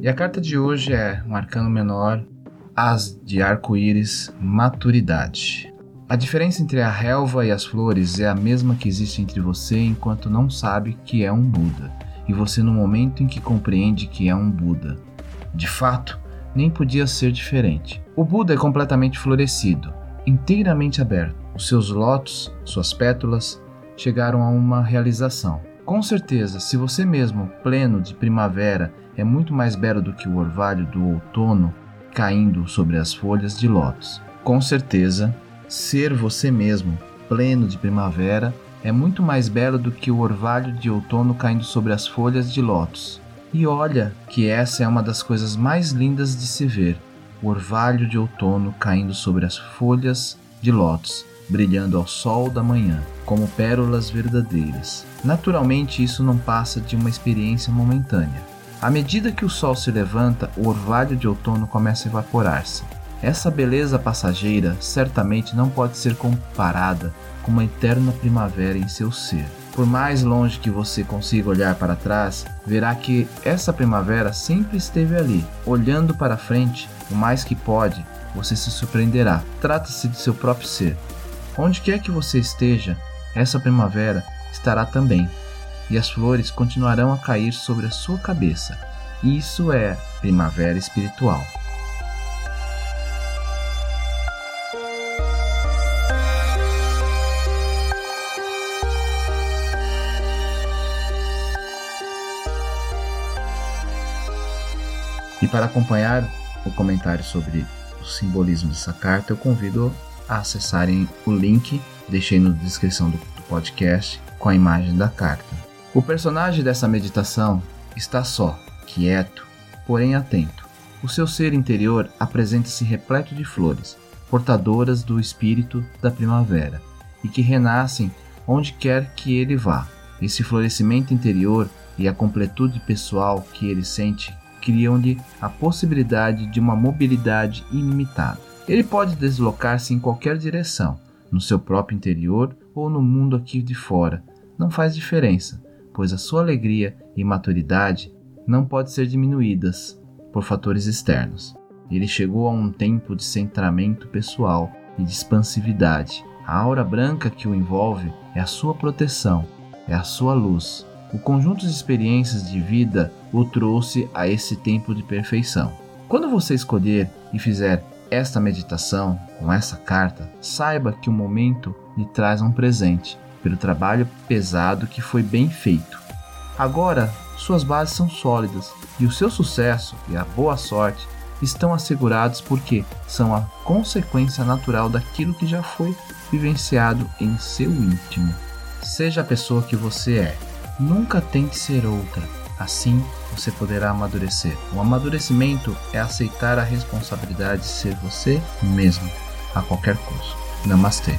E a carta de hoje é um arcano menor, As de arco-íris, maturidade. A diferença entre a relva e as flores é a mesma que existe entre você enquanto não sabe que é um Buda, e você no momento em que compreende que é um Buda. De fato, nem podia ser diferente. O Buda é completamente florescido, inteiramente aberto. Os seus lótus, suas pétalas, chegaram a uma realização. Com certeza, se você mesmo, pleno de primavera, é muito mais belo do que o orvalho do outono caindo sobre as folhas de lótus. Com certeza, ser você mesmo, pleno de primavera, é muito mais belo do que o orvalho de outono caindo sobre as folhas de lótus. E olha que essa é uma das coisas mais lindas de se ver: o orvalho de outono caindo sobre as folhas de lótus brilhando ao sol da manhã, como pérolas verdadeiras. Naturalmente, isso não passa de uma experiência momentânea. À medida que o sol se levanta, o orvalho de outono começa a evaporar-se. Essa beleza passageira certamente não pode ser comparada com uma eterna primavera em seu ser. Por mais longe que você consiga olhar para trás, verá que essa primavera sempre esteve ali. Olhando para frente, o mais que pode, você se surpreenderá. Trata-se de seu próprio ser. Onde quer que você esteja, essa primavera estará também, e as flores continuarão a cair sobre a sua cabeça. Isso é primavera espiritual. E para acompanhar o comentário sobre o simbolismo dessa carta, eu convido a acessarem o link, deixei na descrição do, podcast, com a imagem da carta. O personagem dessa meditação está só, quieto, porém atento. O seu ser interior apresenta-se repleto de flores, portadoras do espírito da primavera, e que renascem onde quer que ele vá. Esse florescimento interior e a completude pessoal que ele sente criam-lhe a possibilidade de uma mobilidade ilimitada. Ele pode deslocar-se em qualquer direção, no seu próprio interior ou no mundo aqui de fora. Não faz diferença, pois a sua alegria e maturidade não podem ser diminuídas por fatores externos. Ele chegou a um tempo de centramento pessoal e de expansividade. A aura branca que o envolve é a sua proteção, é a sua luz. O conjunto de experiências de vida o trouxe a esse tempo de perfeição. Quando você escolher e fizer esta meditação, com essa carta, saiba que o momento lhe traz um presente pelo trabalho pesado que foi bem feito. Agora, suas bases são sólidas e o seu sucesso e a boa sorte estão assegurados porque são a consequência natural daquilo que já foi vivenciado em seu íntimo. Seja a pessoa que você é, nunca tente ser outra Assim, você poderá amadurecer. O amadurecimento é aceitar a responsabilidade de ser você mesmo, a qualquer custo. Namastê.